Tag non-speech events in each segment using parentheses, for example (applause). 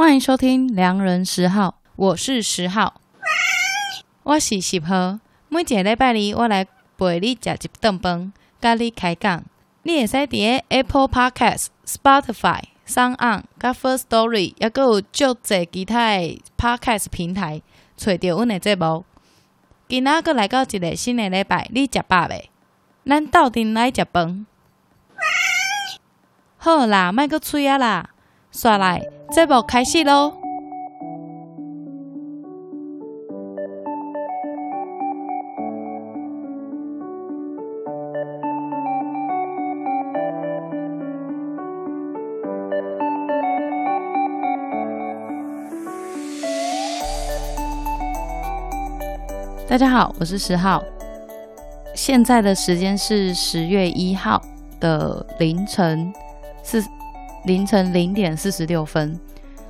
欢迎收听《良人十号》，我是十号，我是十号。每一个礼拜二，我来陪你吃一顿饭，跟你开讲。你会使在 Apple Podcast、Spotify、SoundOn、First Story，也阁有足侪其他的 Podcast 平台，找到阮的节目。今仔阁来到一个新的礼拜，你食饱未？咱斗阵来食饭。好啦，莫阁吹啊啦，刷来，节目开始喽！大家好，我是十号，现在的时间是十月一号的凌晨四凌晨零点四十六分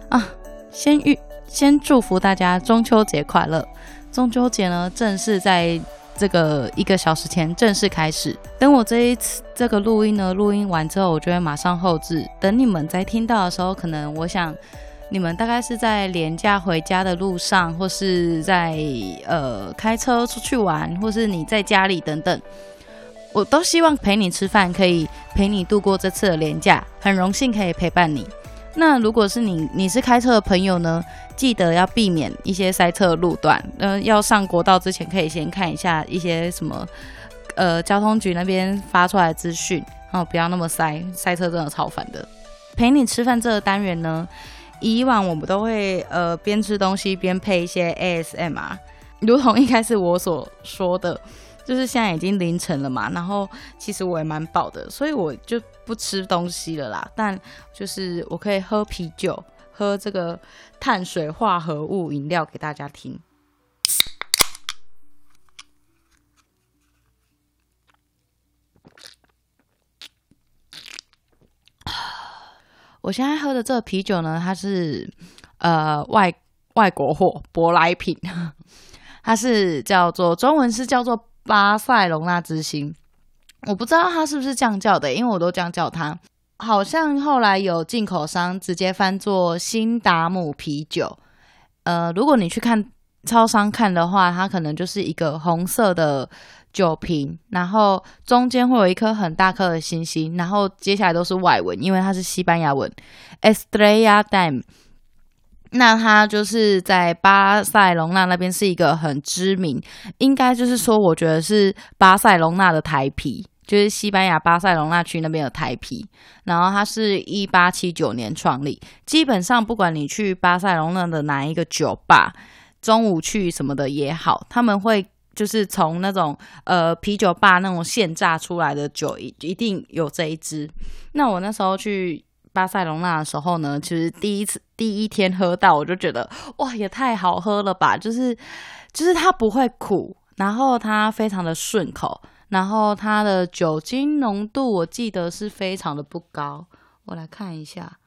啊！先预先祝福大家中秋节快乐！中秋节呢，正式在这个一个小时前正式开始。等我这一次这个录音呢，录音完之后，我就会马上后置。等你们在听到的时候，可能我想。你们大概是在连假回家的路上，或是在呃开车出去玩，或是你在家里等等，我都希望陪你吃饭，可以陪你度过这次的连假，很荣幸可以陪伴你。那如果是你你是开车的朋友呢，记得要避免一些塞车路段，呃，要上国道之前可以先看一下一些什么呃交通局那边发出来的资讯，哦不要那么塞，塞车真的超烦的。陪你吃饭这个单元呢。以往我们都会呃边吃东西边配一些 ASMR，如同一开始我所说的，就是现在已经凌晨了嘛，然后其实我也蛮饱的，所以我就不吃东西了啦。但就是我可以喝啤酒，喝这个碳水化合物饮料给大家听。(sighs) 我现在喝的这个啤酒呢，它是呃外外国货舶来品，(laughs) 它是叫做中文是叫做巴塞隆纳之星，我不知道它是不是这样叫的，因为我都这样叫它。好像后来有进口商直接翻作新达姆啤酒。呃，如果你去看超商看的话，它可能就是一个红色的。酒瓶，然后中间会有一颗很大颗的星星，然后接下来都是外文，因为它是西班牙文，Estrella Damm。那它就是在巴塞隆纳那边是一个很知名，应该就是说，我觉得是巴塞隆纳的台啤，就是西班牙巴塞隆纳区那边的台啤。然后它是一八七九年创立，基本上不管你去巴塞隆纳的哪一个酒吧，中午去什么的也好，他们会。就是从那种呃啤酒吧那种现榨出来的酒，一一定有这一支。那我那时候去巴塞隆纳的时候呢，其实第一次第一天喝到，我就觉得哇，也太好喝了吧！就是就是它不会苦，然后它非常的顺口，然后它的酒精浓度我记得是非常的不高。我来看一下。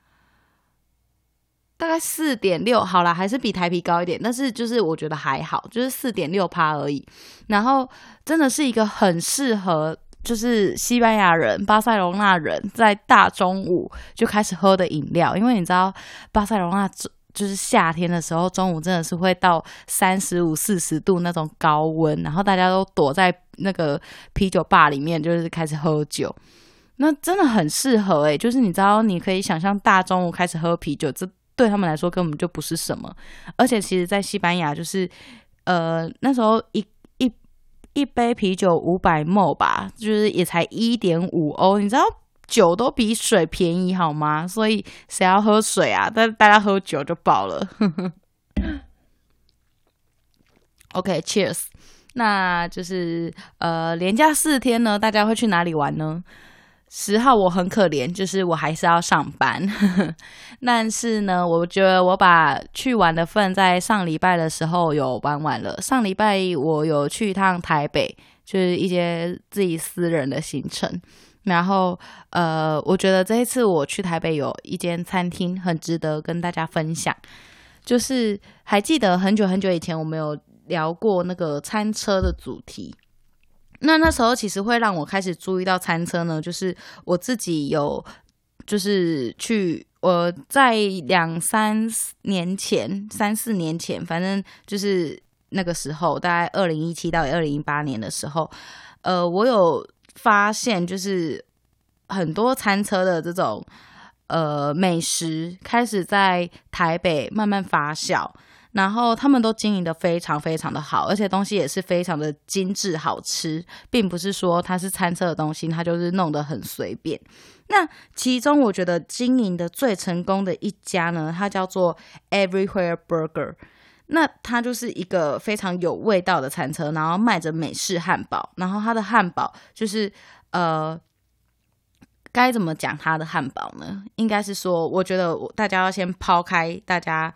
大概四点六，好啦，还是比台啤高一点，但是就是我觉得还好，就是四点六趴而已。然后真的是一个很适合，就是西班牙人、巴塞罗那人在大中午就开始喝的饮料，因为你知道巴塞罗那就是夏天的时候，中午真的是会到三十五、四十度那种高温，然后大家都躲在那个啤酒吧里面，就是开始喝酒，那真的很适合诶、就是你知道，你可以想象大中午开始喝啤酒这。对他们来说根本就不是什么，而且其实，在西班牙就是，呃，那时候一一杯啤酒五百莫吧，就是也才一点五欧，你知道酒都比水便宜好吗？所以谁要喝水啊？但大家喝酒就饱了。(laughs) OK，Cheers，那就是呃，连假四天呢，大家会去哪里玩呢？十号我很可怜，就是我还是要上班，(laughs) 但是呢，我觉得我把去玩的份在上礼拜的时候有玩完了。上礼拜我有去一趟台北，就是一些自己私人的行程。然后呃，我觉得这一次我去台北有一间餐厅很值得跟大家分享，就是还记得很久很久以前我们有聊过那个餐车的主题。那那时候其实会让我开始注意到餐车呢，就是我自己有就是去我在两三年前、三四年前，反正就是那个时候，大概二零一七到二零一八年的时候，呃，我有发现，就是很多餐车的这种呃美食开始在台北慢慢发酵。然后他们都经营得非常非常的好，而且东西也是非常的精致好吃，并不是说它是餐车的东西，它就是弄得很随便。那其中我觉得经营的最成功的一家呢，它叫做 Everywhere Burger。那它就是一个非常有味道的餐车，然后卖着美式汉堡，然后它的汉堡就是呃，该怎么讲它的汉堡呢？应该是说，我觉得大家要先抛开大家。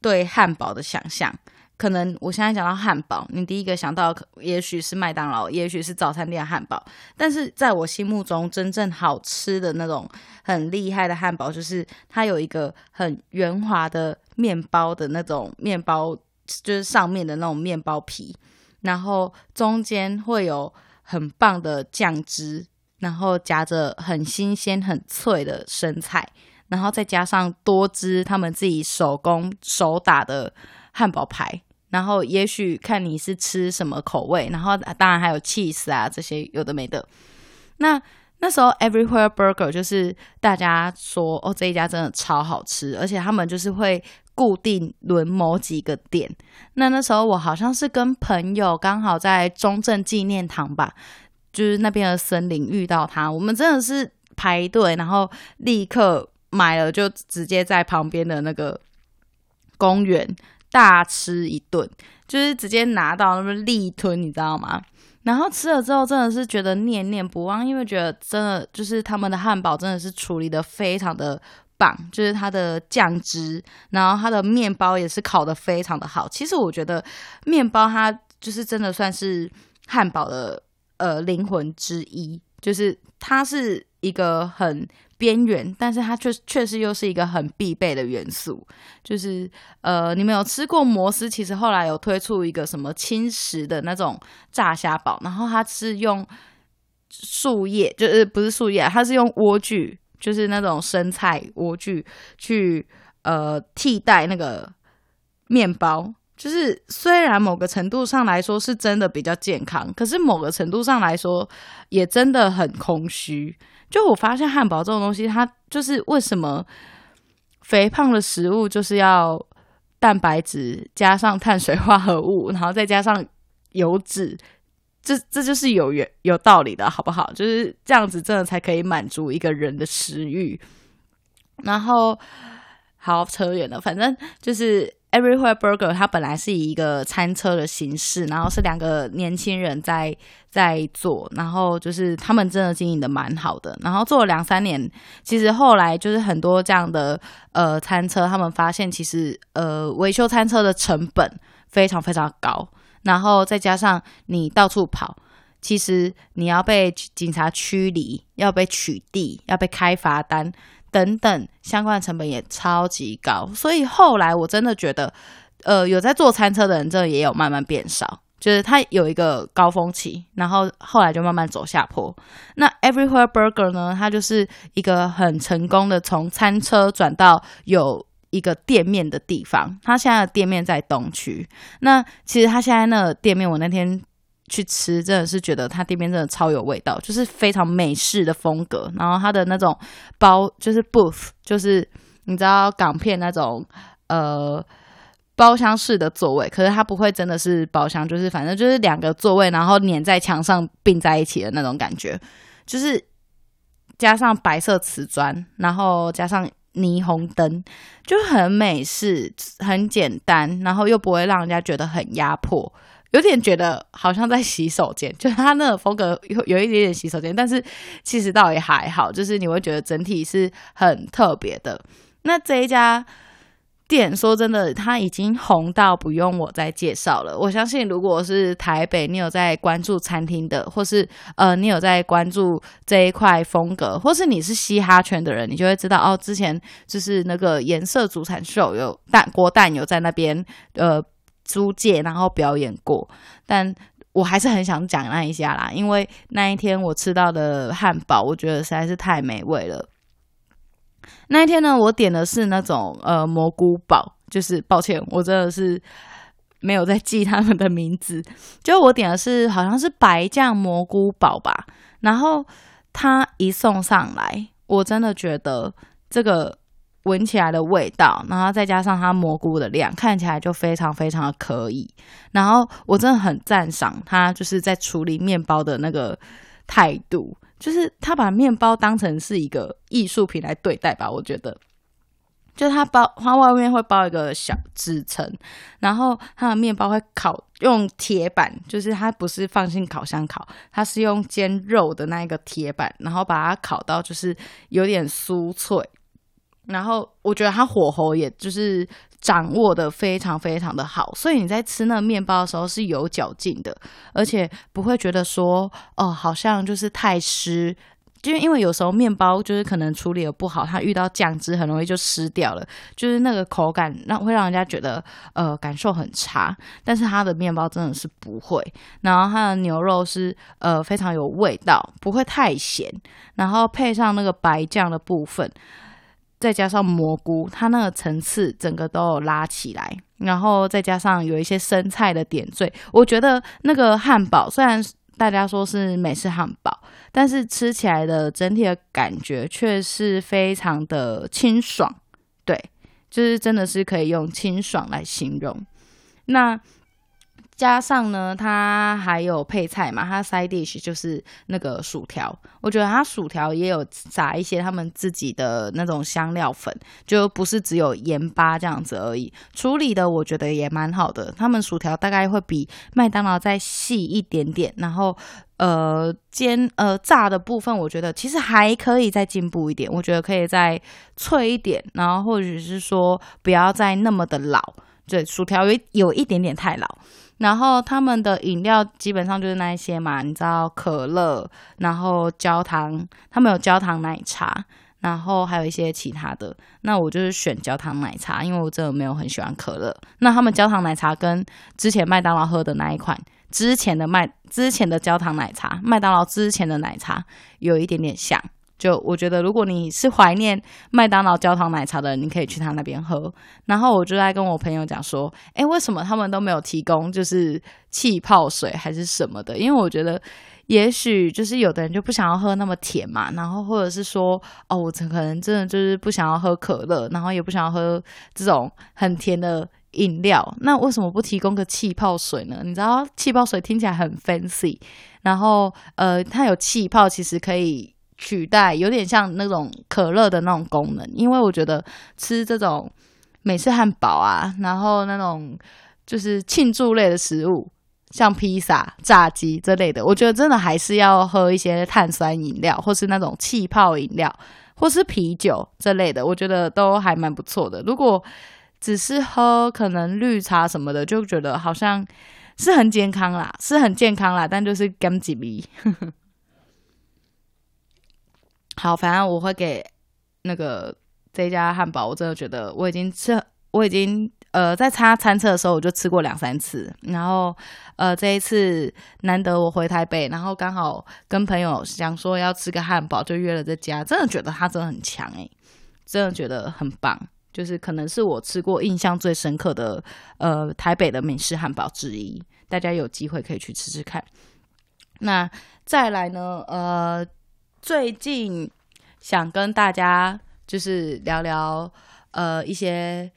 对汉堡的想象，可能我现在讲到汉堡，你第一个想到也许是麦当劳，也许是早餐店的汉堡。但是在我心目中，真正好吃的那种很厉害的汉堡，就是它有一个很圆滑的面包的那种面包，就是上面的那种面包皮，然后中间会有很棒的酱汁，然后夹着很新鲜、很脆的生菜。然后再加上多汁他们自己手工手打的汉堡排，然后也许看你是吃什么口味，然后当然还有 cheese 啊这些有的没的。那那时候 Everywhere Burger 就是大家说哦，这一家真的超好吃，而且他们就是会固定轮某几个店。那那时候我好像是跟朋友刚好在中正纪念堂吧，就是那边的森林遇到他，我们真的是排队，然后立刻。买了就直接在旁边的那个公园大吃一顿，就是直接拿到那边立吞，你知道吗？然后吃了之后真的是觉得念念不忘，因为觉得真的就是他们的汉堡真的是处理得非常的棒，就是它的酱汁，然后它的面包也是烤得非常的好。其实我觉得面包它就是真的算是汉堡的呃灵魂之一，就是它是一个很。边缘，但是它却确实又是一个很必备的元素。就是呃，你们有吃过摩斯？其实后来有推出一个什么轻食的那种炸虾堡，然后它是用树叶，就是不是树叶啊，它是用莴苣，就是那种生菜莴苣去呃替代那个面包。就是虽然某个程度上来说是真的比较健康，可是某个程度上来说也真的很空虚。就我发现汉堡这种东西，它就是为什么肥胖的食物就是要蛋白质加上碳水化合物，然后再加上油脂，这这就是有缘有道理的，好不好？就是这样子，真的才可以满足一个人的食欲。然后，好扯远了，反正就是。Everywhere Burger，它本来是以一个餐车的形式，然后是两个年轻人在在做，然后就是他们真的经营的蛮好的，然后做了两三年，其实后来就是很多这样的呃餐车，他们发现其实呃维修餐车的成本非常非常高，然后再加上你到处跑，其实你要被警察驱离，要被取缔，要被开罚单。等等，相关的成本也超级高，所以后来我真的觉得，呃，有在做餐车的人，真的也有慢慢变少，就是它有一个高峰期，然后后来就慢慢走下坡。那 Everywhere Burger 呢，它就是一个很成功的从餐车转到有一个店面的地方，它现在的店面在东区。那其实它现在那个店面，我那天。去吃真的是觉得它店面真的超有味道，就是非常美式的风格。然后它的那种包就是 booth，就是你知道港片那种呃包厢式的座位，可是它不会真的是包厢，就是反正就是两个座位，然后粘在墙上并在一起的那种感觉，就是加上白色瓷砖，然后加上霓虹灯，就很美式，很简单，然后又不会让人家觉得很压迫。有点觉得好像在洗手间，(laughs) 就是它那个风格有有一点点洗手间，但是其实倒也还好，就是你会觉得整体是很特别的。那这一家店说真的，它已经红到不用我再介绍了。我相信，如果是台北，你有在关注餐厅的，或是呃你有在关注这一块风格，或是你是嘻哈圈的人，你就会知道哦。之前就是那个颜色主产秀有蛋郭蛋有在那边呃。租借然后表演过，但我还是很想讲那一下啦，因为那一天我吃到的汉堡，我觉得实在是太美味了。那一天呢，我点的是那种呃蘑菇堡，就是抱歉，我真的是没有在记他们的名字。就我点的是好像是白酱蘑菇堡吧，然后他一送上来，我真的觉得这个闻起来的味道，然后再加上它蘑菇的量，看起来就非常非常的可以。然后我真的很赞赏他，就是在处理面包的那个态度。就是他把面包当成是一个艺术品来对待吧，我觉得，就他包，他外面会包一个小纸层，然后他的面包会烤用铁板，就是他不是放进烤箱烤，他是用煎肉的那一个铁板，然后把它烤到就是有点酥脆，然后我觉得他火候也就是。掌握的非常非常的好，所以你在吃那个面包的时候是有嚼劲的，而且不会觉得说哦，好像就是太湿，就是因为有时候面包就是可能处理的不好，它遇到酱汁很容易就湿掉了，就是那个口感让会让人家觉得呃感受很差。但是它的面包真的是不会，然后它的牛肉是呃非常有味道，不会太咸，然后配上那个白酱的部分。再加上蘑菇，它那个层次整个都有拉起来，然后再加上有一些生菜的点缀，我觉得那个汉堡虽然大家说是美式汉堡，但是吃起来的整体的感觉却是非常的清爽，对，就是真的是可以用清爽来形容。那。加上呢，它还有配菜嘛，它 side dish 就是那个薯条。我觉得它薯条也有撒一些他们自己的那种香料粉，就不是只有盐巴这样子而已。处理的我觉得也蛮好的，他们薯条大概会比麦当劳再细一点点，然后呃煎呃炸的部分，我觉得其实还可以再进步一点，我觉得可以再脆一点，然后或者是说不要再那么的老，对，薯条有有一点点太老。然后他们的饮料基本上就是那一些嘛，你知道可乐，然后焦糖，他们有焦糖奶茶，然后还有一些其他的。那我就是选焦糖奶茶，因为我真的没有很喜欢可乐。那他们焦糖奶茶跟之前麦当劳喝的那一款，之前的麦之前的焦糖奶茶，麦当劳之前的奶茶有一点点像。就我觉得，如果你是怀念麦当劳焦糖奶茶的人，你可以去他那边喝。然后我就在跟我朋友讲说，哎，为什么他们都没有提供就是气泡水还是什么的？因为我觉得，也许就是有的人就不想要喝那么甜嘛。然后或者是说，哦，我可能真的就是不想要喝可乐，然后也不想要喝这种很甜的饮料。那为什么不提供个气泡水呢？你知道气泡水听起来很 fancy，然后呃，它有气泡，其实可以。取代有点像那种可乐的那种功能，因为我觉得吃这种美式汉堡啊，然后那种就是庆祝类的食物，像披萨、炸鸡之类的，我觉得真的还是要喝一些碳酸饮料，或是那种气泡饮料，或是啤酒之类的，我觉得都还蛮不错的。如果只是喝可能绿茶什么的，就觉得好像是很健康啦，是很健康啦，但就是甘几米。(laughs) 好，反正我会给那个这家汉堡，我真的觉得我已经吃，我已经呃在擦餐车的时候我就吃过两三次，然后呃这一次难得我回台北，然后刚好跟朋友想说要吃个汉堡，就约了这家，真的觉得它真的很强诶，真的觉得很棒，就是可能是我吃过印象最深刻的呃台北的美式汉堡之一，大家有机会可以去吃吃看。那再来呢，呃。最近想跟大家就是聊聊呃一些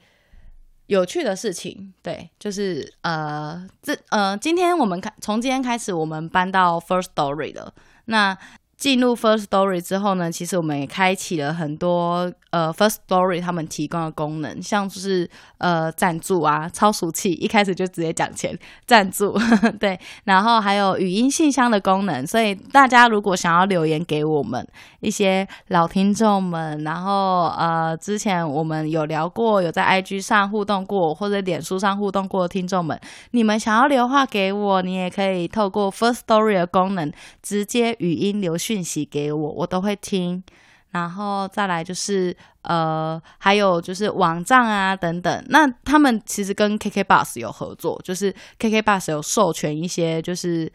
有趣的事情，对，就是呃这呃今天我们开从今天开始我们搬到 First Story 了，那。进入 First Story 之后呢，其实我们也开启了很多呃 First Story 他们提供的功能，像就是呃赞助啊，超俗气，一开始就直接讲钱赞助呵呵，对，然后还有语音信箱的功能，所以大家如果想要留言给我们一些老听众们，然后呃之前我们有聊过，有在 IG 上互动过或者脸书上互动过的听众们，你们想要留话给我，你也可以透过 First Story 的功能直接语音留讯息给我，我都会听。然后再来就是呃，还有就是网站啊等等。那他们其实跟 KKBOX 有合作，就是 KKBOX 有授权一些就是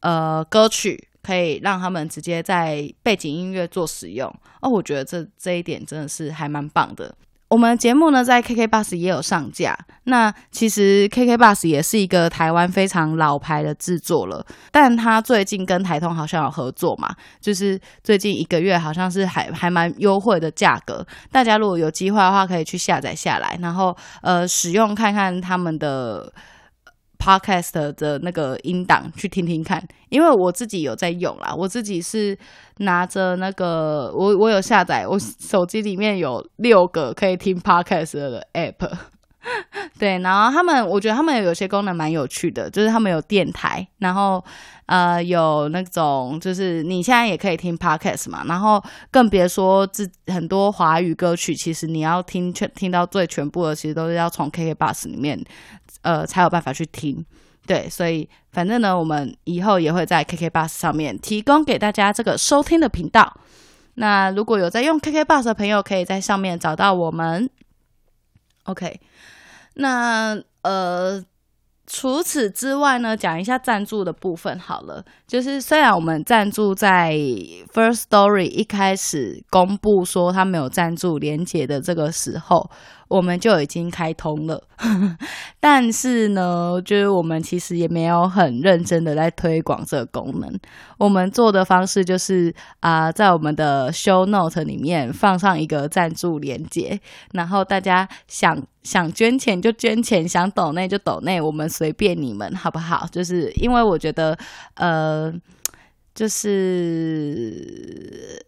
呃歌曲可以让他们直接在背景音乐做使用。哦，我觉得这这一点真的是还蛮棒的。我们节目呢，在 KK Bus 也有上架。那其实 KK Bus 也是一个台湾非常老牌的制作了，但他最近跟台通好像有合作嘛，就是最近一个月好像是还还蛮优惠的价格。大家如果有机会的话，可以去下载下来，然后呃使用看看他们的。Podcast 的那个音档去听听看，因为我自己有在用啦。我自己是拿着那个，我我有下载，我手机里面有六个可以听 Podcast 的 App。(laughs) 对，然后他们，我觉得他们有些功能蛮有趣的，就是他们有电台，然后呃有那种，就是你现在也可以听 Podcast 嘛，然后更别说自很多华语歌曲，其实你要听全听到最全部的，其实都是要从 KKBus 里面。呃，才有办法去听，对，所以反正呢，我们以后也会在 KK Bus 上面提供给大家这个收听的频道。那如果有在用 KK Bus 的朋友，可以在上面找到我们。OK，那呃。除此之外呢，讲一下赞助的部分好了。就是虽然我们赞助在 First Story 一开始公布说他没有赞助连结的这个时候，我们就已经开通了。(laughs) 但是呢，就是我们其实也没有很认真的在推广这个功能。我们做的方式就是啊、在我们的 Show Note 里面放上一个赞助连接，然后大家想。想捐钱就捐钱，想抖内就抖内，我们随便你们，好不好？就是因为我觉得，呃，就是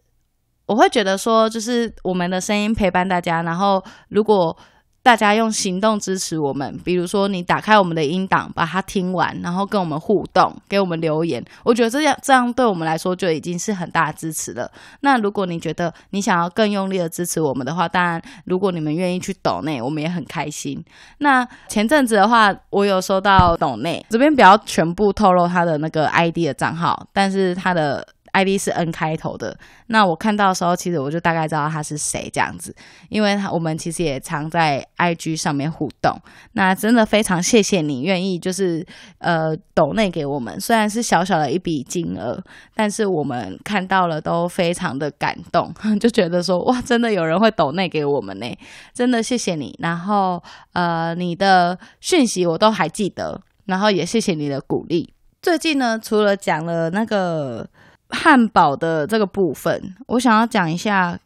我会觉得说，就是我们的声音陪伴大家，然后如果。大家用行动支持我们，比如说你打开我们的音档，把它听完，然后跟我们互动，给我们留言。我觉得这样这样对我们来说就已经是很大的支持了。那如果你觉得你想要更用力的支持我们的话，当然，如果你们愿意去抖内，我们也很开心。那前阵子的话，我有收到抖内，这边不要全部透露他的那个 ID 的账号，但是他的。ID 是 N 开头的，那我看到的时候，其实我就大概知道他是谁这样子，因为我们其实也常在 IG 上面互动。那真的非常谢谢你愿意就是呃抖内给我们，虽然是小小的一笔金额，但是我们看到了都非常的感动，(laughs) 就觉得说哇，真的有人会抖内给我们呢，真的谢谢你。然后呃，你的讯息我都还记得，然后也谢谢你的鼓励。最近呢，除了讲了那个。汉堡的这个部分，我想要讲一下。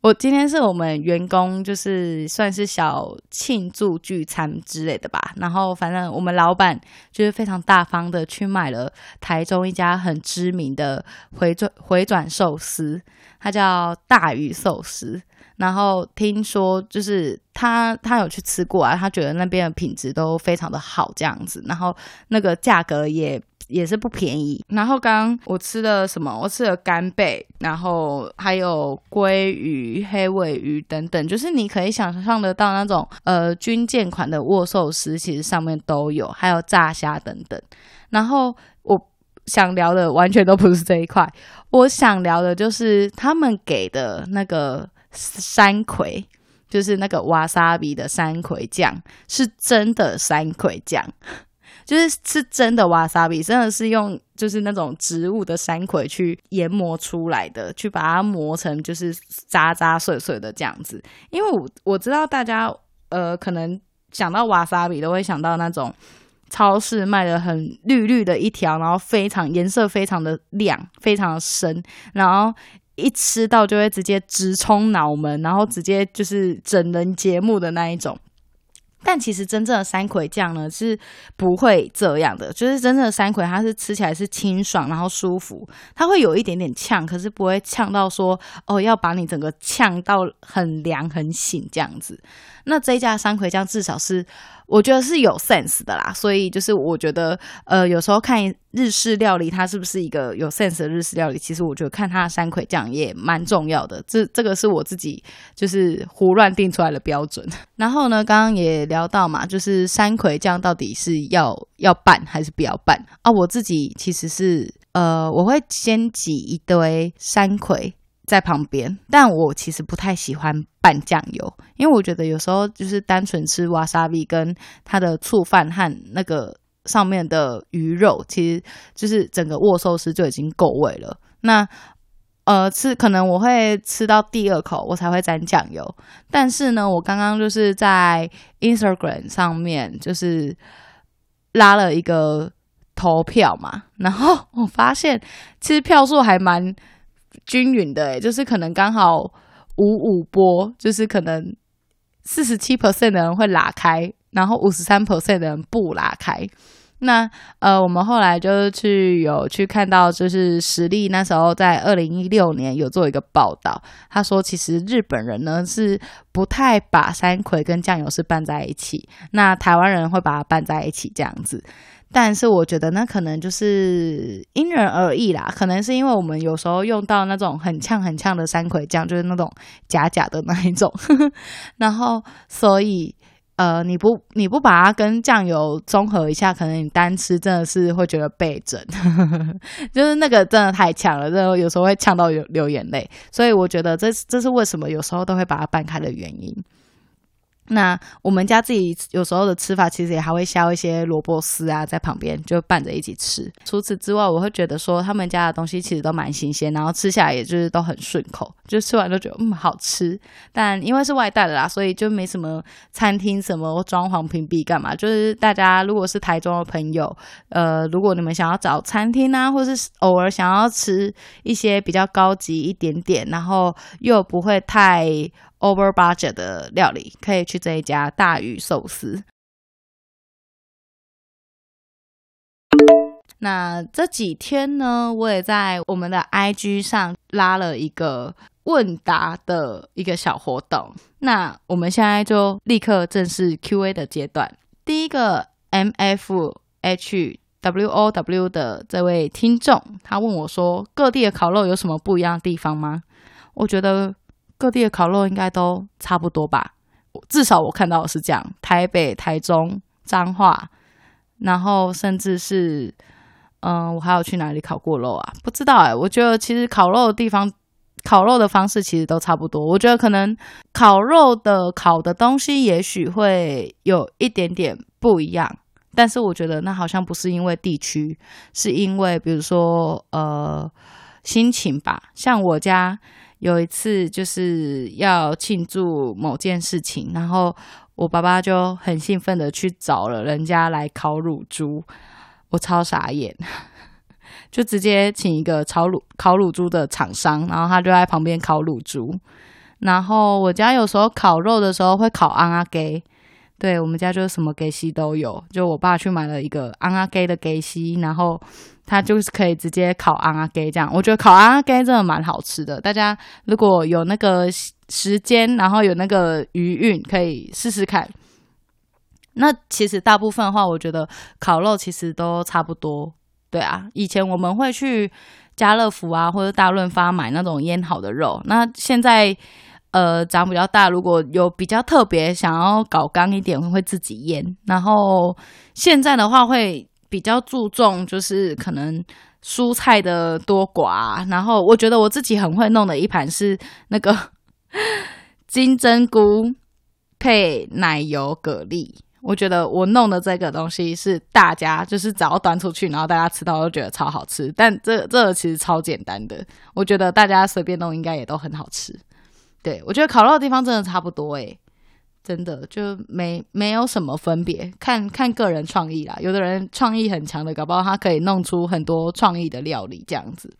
我今天是我们员工，就是算是小庆祝聚餐之类的吧。然后反正我们老板就是非常大方的去买了台中一家很知名的回转回转寿司，它叫大鱼寿司。然后听说就是他他有去吃过啊，他觉得那边的品质都非常的好，这样子。然后那个价格也。也是不便宜。然后刚刚我吃了什么？我吃了干贝，然后还有鲑鱼、黑尾鱼等等，就是你可以想象得到那种呃军舰款的握寿司，其实上面都有，还有炸虾等等。然后我想聊的完全都不是这一块，我想聊的就是他们给的那个山葵，就是那个瓦萨比的山葵酱，是真的山葵酱。就是是真的瓦萨比，真的是用就是那种植物的山葵去研磨出来的，去把它磨成就是渣渣碎碎的这样子。因为我我知道大家呃可能想到瓦萨比都会想到那种超市卖的很绿绿的一条，然后非常颜色非常的亮，非常深，然后一吃到就会直接直冲脑门，然后直接就是整人节目的那一种。但其实真正的山葵酱呢是不会这样的，就是真正的山葵，它是吃起来是清爽，然后舒服，它会有一点点呛，可是不会呛到说哦要把你整个呛到很凉很醒这样子。那这一家山葵酱至少是。我觉得是有 sense 的啦，所以就是我觉得，呃，有时候看日式料理，它是不是一个有 sense 的日式料理，其实我觉得看它的山葵酱也蛮重要的。这这个是我自己就是胡乱定出来的标准。(laughs) 然后呢，刚刚也聊到嘛，就是山葵酱到底是要要拌还是不要拌啊？我自己其实是呃，我会先挤一堆山葵。在旁边，但我其实不太喜欢拌酱油，因为我觉得有时候就是单纯吃瓦萨比跟它的醋饭和那个上面的鱼肉，其实就是整个握寿司就已经够味了。那呃，吃可能我会吃到第二口，我才会沾酱油。但是呢，我刚刚就是在 Instagram 上面就是拉了一个投票嘛，然后我发现其实票数还蛮均匀的，就是可能刚好五五波，就是可能四十七 percent 的人会拉开，然后五十三 percent 的人不拉开。那呃，我们后来就是去有去看到，就是实力那时候在二零一六年有做一个报道，他说其实日本人呢是不太把山葵跟酱油是拌在一起，那台湾人会把它拌在一起这样子，但是我觉得那可能就是因人而异啦，可能是因为我们有时候用到那种很呛很呛的山葵酱，就是那种假假的那一种，(laughs) 然后所以。呃，你不你不把它跟酱油综合一下，可能你单吃真的是会觉得背整，(laughs) 就是那个真的太呛了，这有时候会呛到流流眼泪，所以我觉得这这是为什么有时候都会把它拌开的原因。那我们家自己有时候的吃法，其实也还会削一些萝卜丝啊，在旁边就拌着一起吃。除此之外，我会觉得说他们家的东西其实都蛮新鲜，然后吃下来也就是都很顺口，就吃完都觉得嗯好吃。但因为是外带的啦，所以就没什么餐厅什么装潢屏蔽干嘛。就是大家如果是台中的朋友，呃，如果你们想要找餐厅啊，或是偶尔想要吃一些比较高级一点点，然后又不会太。Over budget 的料理可以去这一家大宇寿司。那这几天呢，我也在我们的 IG 上拉了一个问答的一个小活动。那我们现在就立刻正式 QA 的阶段。第一个 MFHWOW 的这位听众，他问我说：各地的烤肉有什么不一样的地方吗？我觉得。各地的烤肉应该都差不多吧，至少我看到的是这样。台北、台中、彰化，然后甚至是，嗯、我还有去哪里烤过肉啊？不知道哎、我觉得其实烤肉的地方，烤肉的方式其实都差不多。我觉得可能烤肉的烤的东西也许会有一点点不一样，但是我觉得那好像不是因为地区，是因为比如说呃心情吧。像我家。有一次就是要庆祝某件事情，然后我爸爸就很兴奋的去找了人家来烤乳猪，我超傻眼，(laughs) 就直接请一个炒乳烤乳猪的厂商，然后他就在旁边烤乳猪。然后我家有时候烤肉的时候会烤瓮仔鸡，对，我们家就什么鸡丝都有，就我爸去买了一个瓮仔鸡的鸡丝，然后。它就是可以直接烤瓮仔鸡这样，我觉得烤瓮仔鸡真的蛮好吃的。大家如果有那个时间，然后有那个余韵，可以试试看。那其实大部分的话，我觉得烤肉其实都差不多。对啊，以前我们会去家乐福啊或者大润发买那种腌好的肉。那现在呃长比较大，如果有比较特别想要搞刚一点，会自己腌。然后现在的话会。比较注重就是可能蔬菜的多寡，然后我觉得我自己很会弄的一盘是那个 (laughs) 金针菇配奶油蛤蜊，我觉得我弄的这个东西是大家就是只要端出去，然后大家吃到都觉得超好吃，但这这个其实超简单的，我觉得大家随便弄应该也都很好吃。对，我觉得烤肉的地方真的差不多诶。真的就没没有什么分别，看看个人创意啦。有的人创意很强的，搞不好他可以弄出很多创意的料理这样子。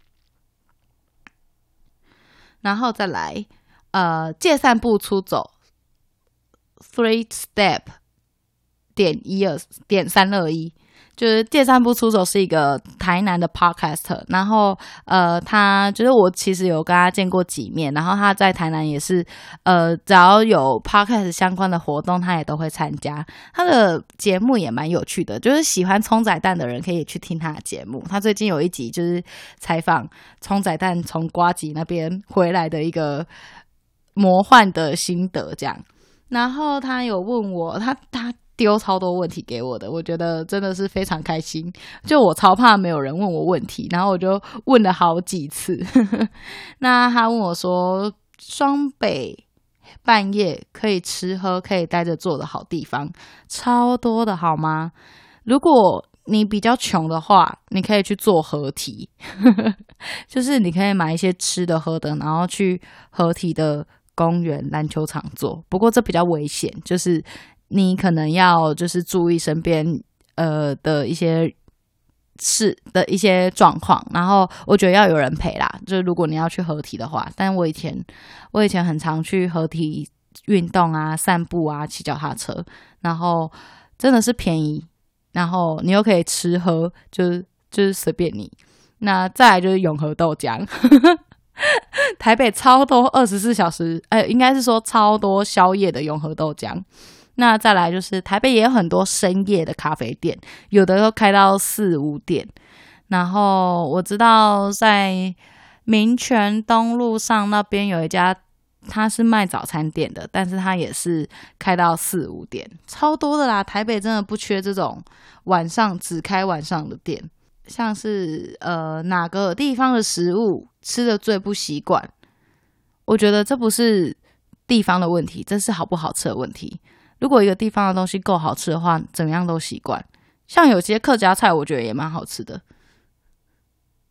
然后再来，呃，借散步出走，three step 点一二点三二一。就是第三步出走是一个台南的 podcast，然后呃，他就是我其实有跟他见过几面，然后他在台南也是呃，只要有 podcast 相关的活动，他也都会参加。他的节目也蛮有趣的，就是喜欢葱仔蛋的人可以去听他的节目。他最近有一集就是采访葱仔蛋从瓜吉那边回来的一个魔幻的心得，这样。然后他有问我，他他。丢超多问题给我的，我觉得真的是非常开心。就我超怕没有人问我问题，然后我就问了好几次。(laughs) 那他问我说：“双北半夜可以吃喝、可以待着坐的好地方超多的，好吗？如果你比较穷的话，你可以去做合体，(laughs) 就是你可以买一些吃的喝的，然后去合体的公园、篮球场做。不过这比较危险，就是你可能要就是注意身边呃的一些事的一些状况。然后我觉得要有人陪啦，就是如果你要去合体的话。但我以前我以前很常去合体运动啊、散步啊、骑脚踏车，然后真的是便宜。然后你又可以吃喝，就是就是随便你。那再来就是永和豆浆，(laughs) 台北超多二十四小时，哎，应该是说超多宵夜的永和豆浆。那再来就是台北也有很多深夜的咖啡店，有的都开到四五点。然后我知道在民权东路上那边有一家。他是卖早餐店的，但是他也是开到四五点，超多的啦。台北真的不缺这种晚上只开晚上的店，像是呃哪个地方的食物吃的最不习惯？我觉得这不是地方的问题，这是好不好吃的问题。如果一个地方的东西够好吃的话，怎样都习惯。像有些客家菜，我觉得也蛮好吃的。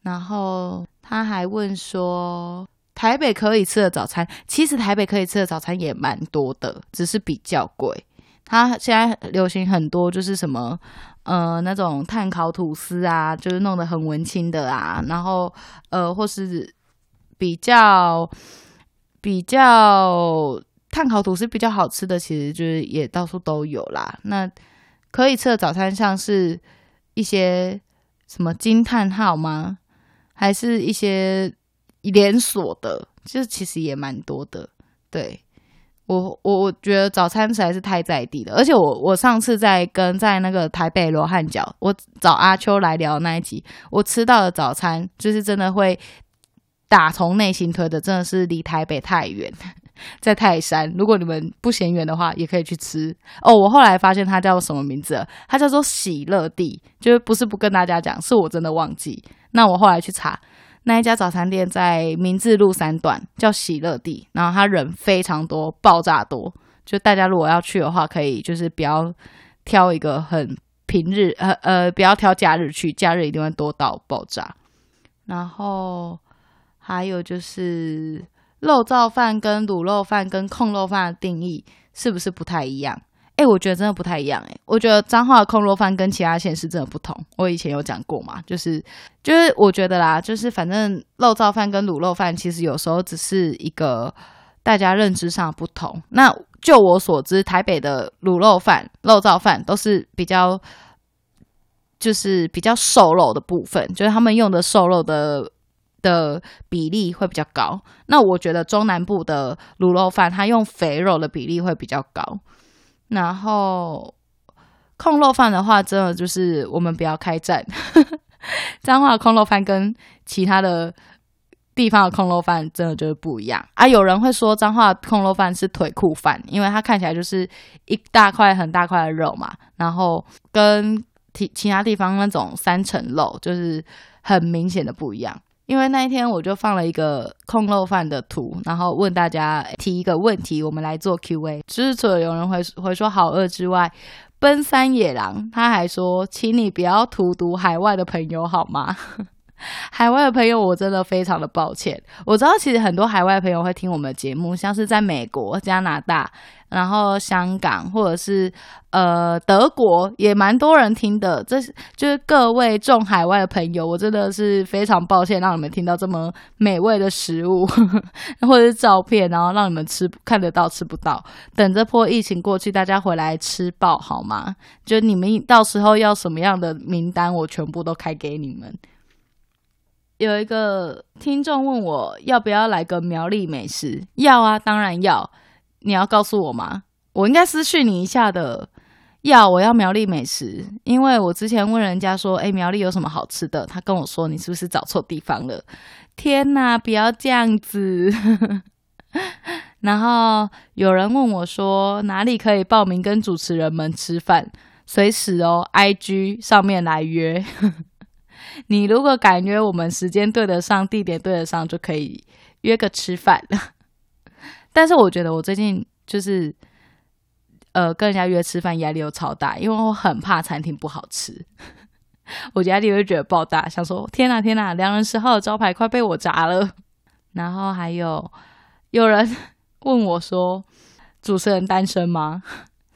然后他还问说。台北可以吃的早餐，其实台北可以吃的早餐也蛮多的，只是比较贵。他现在流行很多，就是什么呃那种碳烤吐司啊，就是弄得很文青的啊，然后呃或是比较比较炭烤吐司比较好吃的，其实就是也到处都有啦。那可以吃的早餐，像是一些什么惊叹号吗？还是一些？连锁的，就是其实也蛮多的。对，我，我我觉得早餐实在是太在地了。而且我我上次在跟在那个台北罗汉脚，我找阿秋来聊那一集，我吃到的早餐就是真的会打从内心推的，真的是离台北太远，(laughs) 在泰山。如果你们不嫌远的话，也可以去吃哦。我后来发现它叫什么名字？它叫做喜乐地，就是不是不跟大家讲，是我真的忘记。那我后来去查。那一家早餐店在明治路三段，叫喜乐地，然后他人非常多，爆炸多。就大家如果要去的话，可以就是不要挑一个很平日，呃呃，不要挑假日去，假日一定会多到爆炸。然后还有就是肉燥饭跟卤肉饭跟控肉饭的定义是不是不太一样？哎、我觉得真的不太一样。哎，我觉得彰化的控肉饭跟其他县市真的不同。我以前有讲过嘛，就是就是我觉得啦，就是反正肉燥饭跟卤肉饭其实有时候只是一个大家认知上不同。那就我所知，台北的卤肉饭、肉燥饭都是比较就是比较瘦肉的部分，就是他们用的瘦肉的的比例会比较高。那我觉得中南部的卤肉饭，它用肥肉的比例会比较高。然后控肉饭的话，真的就是我们不要开战。彰化的控肉饭跟其他的地方的控肉饭真的就是不一样啊！有人会说彰化的控肉饭是腿裤饭，因为它看起来就是一大块很大块的肉嘛，然后跟其其他地方那种三层肉就是很明显的不一样。因为那一天我就放了一个空漏饭的图，然后问大家提一个问题，我们来做 Q&A。就是除了有人会会说好饿之外，奔三野狼他还说，请你不要荼毒海外的朋友好吗？海外的朋友，我真的非常的抱歉。我知道其实很多海外朋友会听我们的节目，像是在美国、加拿大，然后香港或者是呃德国，也蛮多人听的。这就是各位众海外的朋友，我真的是非常抱歉让你们听到这么美味的食物呵呵 (laughs) 或者是照片，然后让你们吃看得到吃不到。等这波疫情过去，大家回来吃爆好吗？就你们到时候要什么样的名单，我全部都开给你们。有一个听众问我要不要来个苗栗美食？要啊，当然要。你要告诉我吗？我应该私讯你一下的。要，我要苗栗美食，因为我之前问人家说，诶，苗栗有什么好吃的？他跟我说，你是不是找错地方了？天哪，不要这样子。(laughs) 然后有人问我说，哪里可以报名跟主持人们吃饭？随时哦，IG 上面来约。你如果敢约我们，时间对得上，地点对得上，就可以约个吃饭。但是我觉得我最近就是，呃，跟人家约吃饭压力又超大，因为我很怕餐厅不好吃。(laughs) 我压力会觉得爆大，想说天哪天哪，良人十号的招牌快被我砸了。然后还有有人问我说：“主持人单身吗？”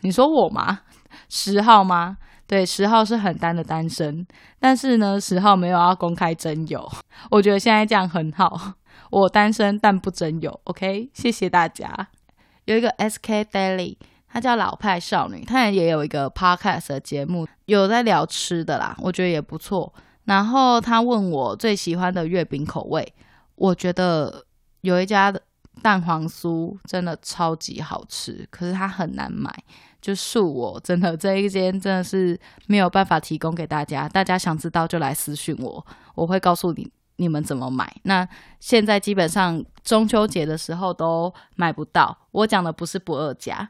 你说我吗？十号吗？对，十号是很单的单身，但是呢，十号没有要公开征友。我觉得现在这样很好，我单身但不征友。OK，谢谢大家。有一个 SK Daily，她叫老派少女，她也有一个 Podcast 的节目，有在聊吃的啦，我觉得也不错。然后她问我最喜欢的月饼口味，我觉得有一家的蛋黄酥真的超级好吃，可是它很难买。就恕我，真的这一间真的是没有办法提供给大家。大家想知道就来私讯我，我会告诉你你们怎么买。那现在基本上中秋节的时候都买不到。我讲的不是不二家，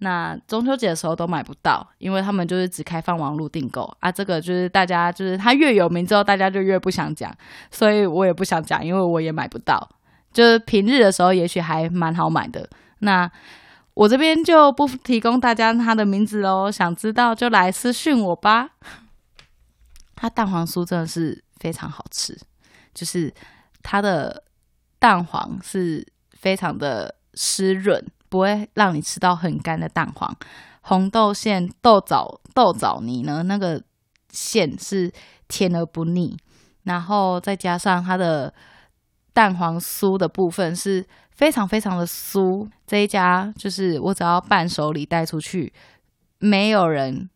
那中秋节的时候都买不到，因为他们就是只开放网络订购啊。这个就是大家就是他越有名之后，大家就越不想讲，所以我也不想讲，因为我也买不到。就是平日的时候，也许还蛮好买的。那。我这边就不提供大家他的名字喽，想知道就来私讯我吧。它蛋黄酥真的是非常好吃，就是它的蛋黄是非常的湿润，不会让你吃到很干的蛋黄。红豆馅豆枣豆枣泥呢，那个馅是甜而不腻，然后再加上它的蛋黄酥的部分是。非常非常的酥，这一家就是我只要伴手礼带出去，没有人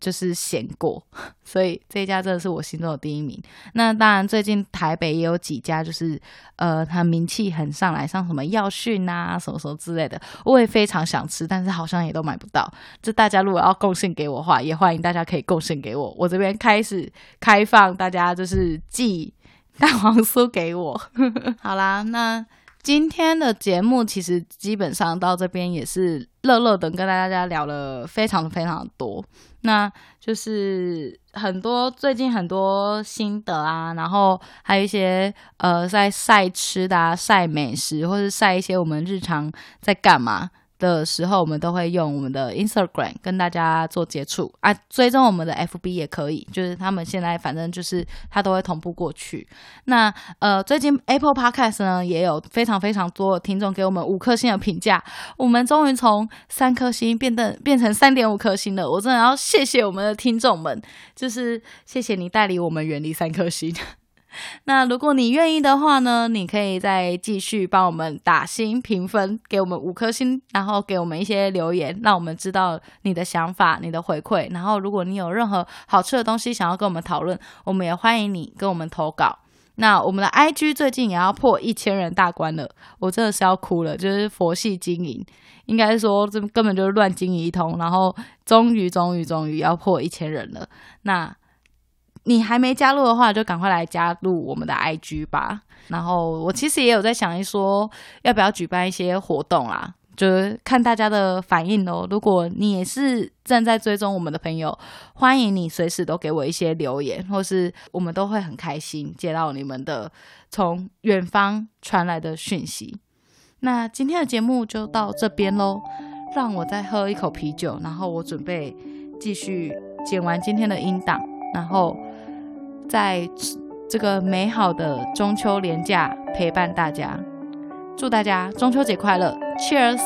就是嫌过，(laughs) 所以这一家真的是我心中的第一名。那当然，最近台北也有几家，就是呃，它名气很上来，像什么耀训啊，什么什么之类的，我也非常想吃，但是好像也都买不到。这大家如果要贡献给我的话，也欢迎大家可以贡献给我，我这边开始开放大家就是寄蛋黄酥给我。(laughs) 好啦，那。今天的节目其实基本上到这边也是乐乐的，跟大家聊了非常非常多，那就是很多最近很多心得啊，然后还有一些呃在晒吃的啊、晒美食，或是晒一些我们日常在干嘛。的时候，我们都会用我们的 Instagram 跟大家做接触啊，追踪我们的 FB 也可以，就是他们现在反正就是他都会同步过去。那呃，最近 Apple Podcast 呢也有非常非常多的听众给我们五颗星的评价，我们终于从三颗星变得变成三点五颗星了，我真的要谢谢我们的听众们，就是谢谢你带领我们远离三颗星。(laughs) 那如果你愿意的话呢，你可以再继续帮我们打星评分，给我们五颗星，然后给我们一些留言，让我们知道你的想法、你的回馈。然后，如果你有任何好吃的东西想要跟我们讨论，我们也欢迎你跟我们投稿。那我们的 IG 最近也要破一千人大关了，我真的是要哭了，就是佛系经营，应该说这根本就是乱经营一通，然后终于、终于、终于要破一千人了。那。你还没加入的话，就赶快来加入我们的 IG 吧。然后我其实也有在想一说，要不要举办一些活动啊？就是看大家的反应哦。如果你也是正在追踪我们的朋友，欢迎你随时都给我一些留言，或是我们都会很开心接到你们的从远方传来的讯息。那今天的节目就到这边喽，让我再喝一口啤酒，然后我准备继续剪完今天的音档，然后。在这个美好的中秋连假陪伴大家，祝大家中秋节快乐，Cheers！